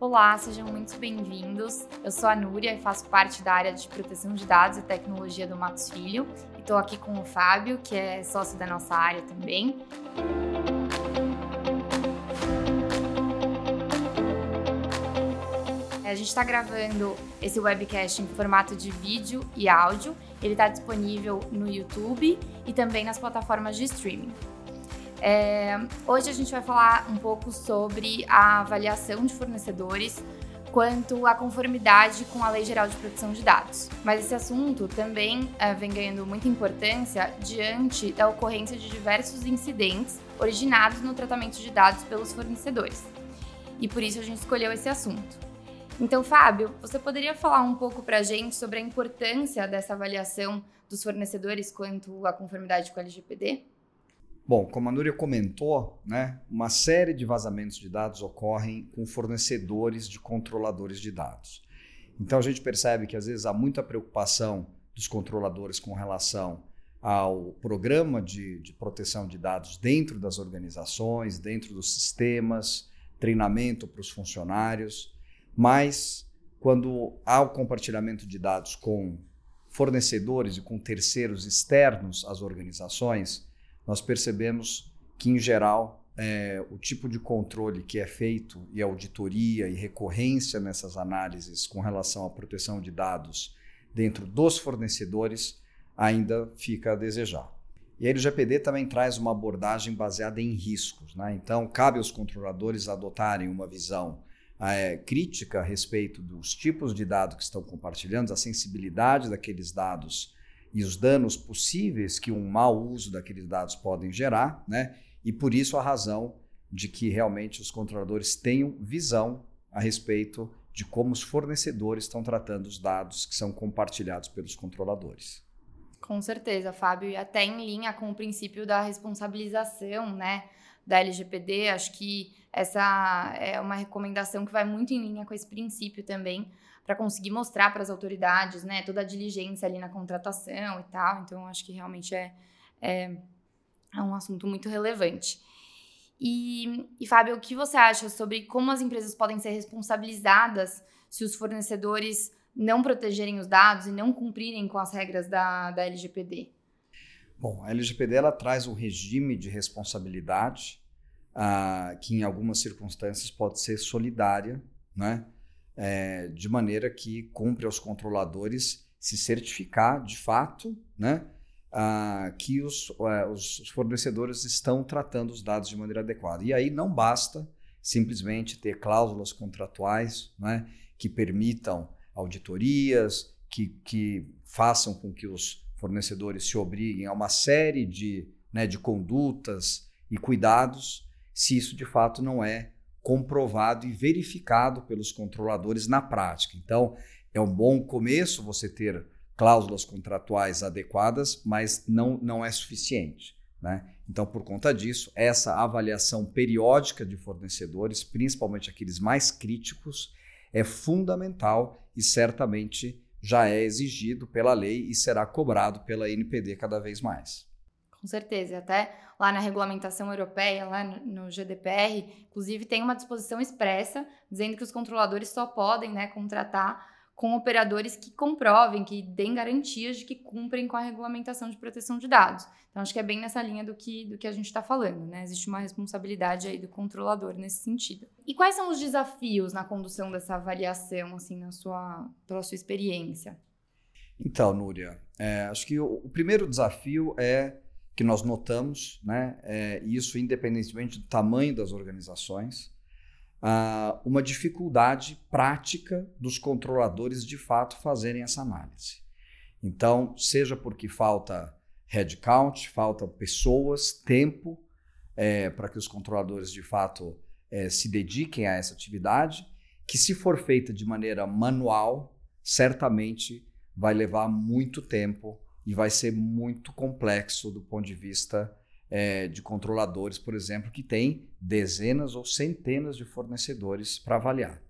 Olá, sejam muito bem-vindos. Eu sou a Núria e faço parte da área de proteção de dados e tecnologia do Matos Filho. Estou aqui com o Fábio, que é sócio da nossa área também. A gente está gravando esse webcast em formato de vídeo e áudio. Ele está disponível no YouTube e também nas plataformas de streaming. É, hoje a gente vai falar um pouco sobre a avaliação de fornecedores quanto à conformidade com a Lei Geral de Proteção de Dados. Mas esse assunto também é, vem ganhando muita importância diante da ocorrência de diversos incidentes originados no tratamento de dados pelos fornecedores. E por isso a gente escolheu esse assunto. Então, Fábio, você poderia falar um pouco para a gente sobre a importância dessa avaliação dos fornecedores quanto à conformidade com a LGPD? Bom, como a Núria comentou, né, uma série de vazamentos de dados ocorrem com fornecedores de controladores de dados. Então a gente percebe que às vezes há muita preocupação dos controladores com relação ao programa de, de proteção de dados dentro das organizações, dentro dos sistemas, treinamento para os funcionários, mas quando há o compartilhamento de dados com fornecedores e com terceiros externos às organizações, nós percebemos que, em geral, é, o tipo de controle que é feito e auditoria e recorrência nessas análises com relação à proteção de dados dentro dos fornecedores ainda fica a desejar. E a LGPD também traz uma abordagem baseada em riscos. Né? Então, cabe aos controladores adotarem uma visão é, crítica a respeito dos tipos de dados que estão compartilhando, a sensibilidade daqueles dados e os danos possíveis que um mau uso daqueles dados podem gerar, né? E por isso a razão de que realmente os controladores tenham visão a respeito de como os fornecedores estão tratando os dados que são compartilhados pelos controladores. Com certeza, Fábio, e até em linha com o princípio da responsabilização, né, da LGPD, acho que essa é uma recomendação que vai muito em linha com esse princípio também, para conseguir mostrar para as autoridades, né, toda a diligência ali na contratação e tal. Então, acho que realmente é, é, é um assunto muito relevante. E, e, Fábio, o que você acha sobre como as empresas podem ser responsabilizadas se os fornecedores não protegerem os dados e não cumprirem com as regras da, da LGPD? Bom, a LGPD ela traz um regime de responsabilidade uh, que, em algumas circunstâncias, pode ser solidária, né? é, de maneira que cumpre aos controladores se certificar de fato né, a, que os, é, os fornecedores estão tratando os dados de maneira adequada. E aí não basta simplesmente ter cláusulas contratuais né, que permitam auditorias, que, que façam com que os fornecedores se obriguem a uma série de, né, de condutas e cuidados, se isso de fato não é comprovado e verificado pelos controladores na prática. Então, é um bom começo você ter cláusulas contratuais adequadas, mas não, não é suficiente. Né? Então, por conta disso, essa avaliação periódica de fornecedores, principalmente aqueles mais críticos, é fundamental e certamente já é exigido pela lei e será cobrado pela NPD cada vez mais. Com certeza, até lá na regulamentação europeia, lá no GDPR, inclusive tem uma disposição expressa dizendo que os controladores só podem né, contratar com operadores que comprovem, que deem garantias de que cumprem com a regulamentação de proteção de dados. Então, acho que é bem nessa linha do que, do que a gente está falando, né? Existe uma responsabilidade aí do controlador nesse sentido. E quais são os desafios na condução dessa avaliação, assim, na sua, pela sua experiência? Então, Núria, é, acho que o, o primeiro desafio é que nós notamos, né, é, isso independentemente do tamanho das organizações, uh, uma dificuldade prática dos controladores de fato fazerem essa análise. Então, seja porque falta headcount, falta pessoas, tempo, é, para que os controladores de fato é, se dediquem a essa atividade, que se for feita de maneira manual, certamente vai levar muito tempo e vai ser muito complexo do ponto de vista é, de controladores, por exemplo, que tem dezenas ou centenas de fornecedores para avaliar.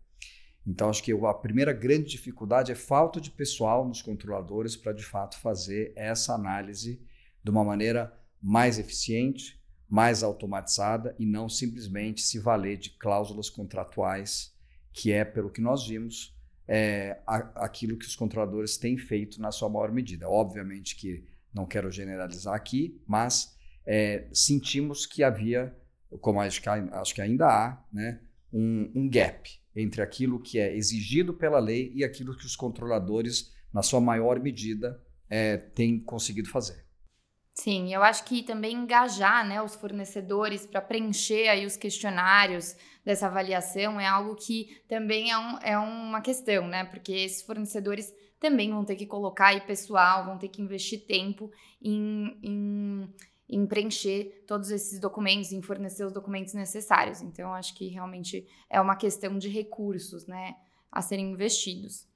Então, acho que a primeira grande dificuldade é falta de pessoal nos controladores para, de fato, fazer essa análise de uma maneira mais eficiente, mais automatizada e não simplesmente se valer de cláusulas contratuais que é, pelo que nós vimos, é, aquilo que os controladores têm feito na sua maior medida. Obviamente que não quero generalizar aqui, mas é, sentimos que havia, como acho que, acho que ainda há, né, um, um gap entre aquilo que é exigido pela lei e aquilo que os controladores, na sua maior medida, é, têm conseguido fazer. Sim, eu acho que também engajar né, os fornecedores para preencher aí os questionários dessa avaliação é algo que também é, um, é uma questão, né? Porque esses fornecedores também vão ter que colocar aí pessoal, vão ter que investir tempo em, em, em preencher todos esses documentos, em fornecer os documentos necessários. Então, acho que realmente é uma questão de recursos, né? A serem investidos.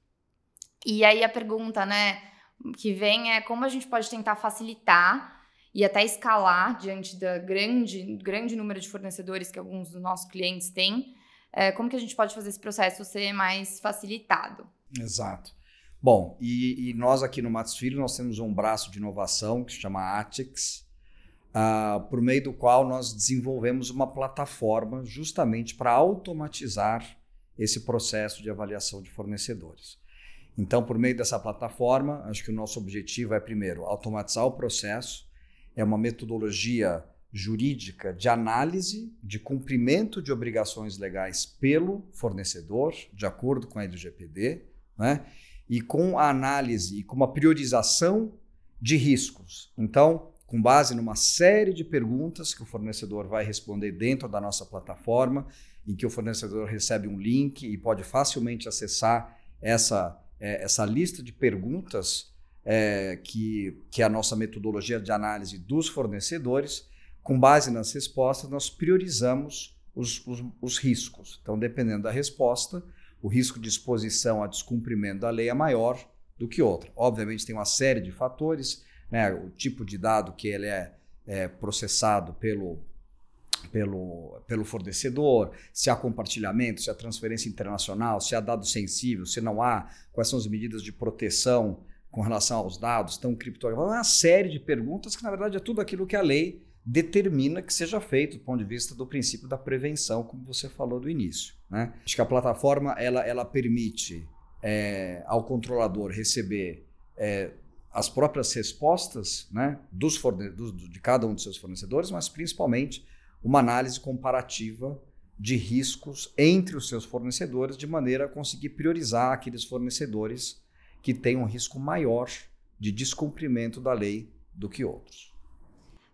E aí a pergunta, né? que vem é como a gente pode tentar facilitar e até escalar diante da grande, grande número de fornecedores que alguns dos nossos clientes têm, é, como que a gente pode fazer esse processo ser mais facilitado? Exato. Bom, e, e nós aqui no Matos Filho, nós temos um braço de inovação que se chama Atix, uh, por meio do qual nós desenvolvemos uma plataforma justamente para automatizar esse processo de avaliação de fornecedores. Então, por meio dessa plataforma, acho que o nosso objetivo é, primeiro, automatizar o processo, é uma metodologia jurídica de análise de cumprimento de obrigações legais pelo fornecedor, de acordo com a LGPD, né? e com a análise e com uma priorização de riscos. Então, com base numa série de perguntas que o fornecedor vai responder dentro da nossa plataforma, em que o fornecedor recebe um link e pode facilmente acessar essa é, essa lista de perguntas é, que, que é a nossa metodologia de análise dos fornecedores, com base nas respostas, nós priorizamos os, os, os riscos. Então, dependendo da resposta, o risco de exposição a descumprimento da lei é maior do que outra. Obviamente, tem uma série de fatores, né? o tipo de dado que ele é, é processado pelo, pelo, pelo fornecedor, se há compartilhamento, se há transferência internacional, se há dado sensível, se não há, quais são as medidas de proteção com relação aos dados, estão criptografados, uma série de perguntas que, na verdade, é tudo aquilo que a lei determina que seja feito do ponto de vista do princípio da prevenção, como você falou do início. Né? Acho que a plataforma ela, ela permite é, ao controlador receber é, as próprias respostas né, dos dos, de cada um dos seus fornecedores, mas principalmente uma análise comparativa de riscos entre os seus fornecedores, de maneira a conseguir priorizar aqueles fornecedores que têm um risco maior de descumprimento da lei do que outros.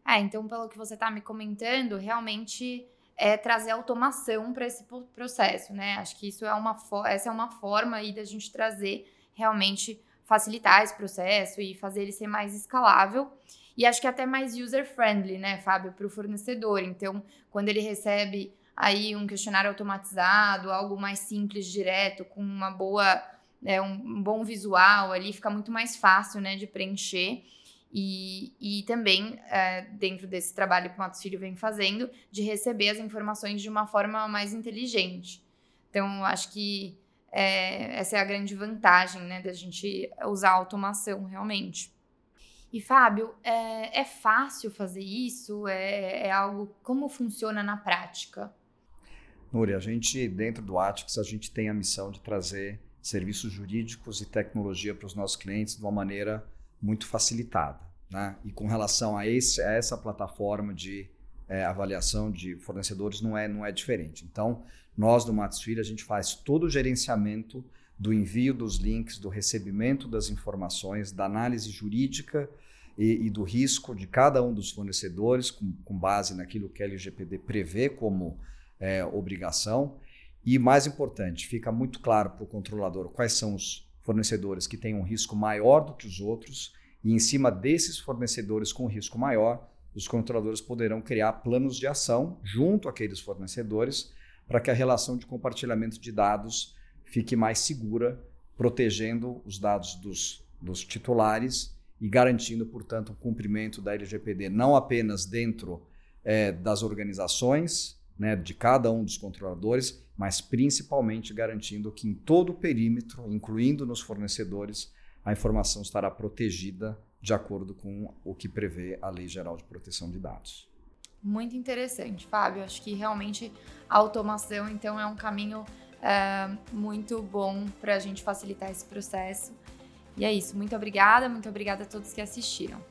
É, então, pelo que você está me comentando, realmente é trazer automação para esse processo, né? Acho que isso é uma essa é uma forma aí da gente trazer realmente facilitar esse processo e fazer ele ser mais escalável. E acho que até mais user-friendly, né, Fábio, para o fornecedor. Então, quando ele recebe aí um questionário automatizado, algo mais simples, direto, com uma boa, é, um bom visual ali, fica muito mais fácil, né, de preencher. E, e também, é, dentro desse trabalho que o Matos Filho vem fazendo, de receber as informações de uma forma mais inteligente. Então, acho que é, essa é a grande vantagem, né, da gente usar automação realmente. E Fábio, é, é fácil fazer isso? É, é, algo como funciona na prática? Núria, a gente dentro do Atix a gente tem a missão de trazer serviços jurídicos e tecnologia para os nossos clientes de uma maneira muito facilitada, né? E com relação a, esse, a essa plataforma de é, avaliação de fornecedores não é não é diferente. Então nós do Matos Filho a gente faz todo o gerenciamento do envio dos links, do recebimento das informações, da análise jurídica e, e do risco de cada um dos fornecedores, com, com, base naquilo que a LGPD prevê como é, obrigação. E mais importante, fica muito claro para o controlador quais são os fornecedores que têm um risco maior do que os outros, e em cima desses fornecedores com risco maior, os controladores poderão criar planos de ação junto àqueles fornecedores para que a relação de compartilhamento de dados fique mais segura, protegendo os dados dos, dos titulares e garantindo, portanto, o cumprimento da LGPD não apenas dentro é, das organizações, né, de cada um dos controladores, mas principalmente garantindo que em todo o perímetro, incluindo nos fornecedores, a informação estará protegida de acordo com o que prevê a Lei Geral de Proteção de Dados. Muito interessante, Fábio. Acho que realmente a automação, então, é um caminho é, muito bom para a gente facilitar esse processo. E é isso. Muito obrigada, muito obrigada a todos que assistiram.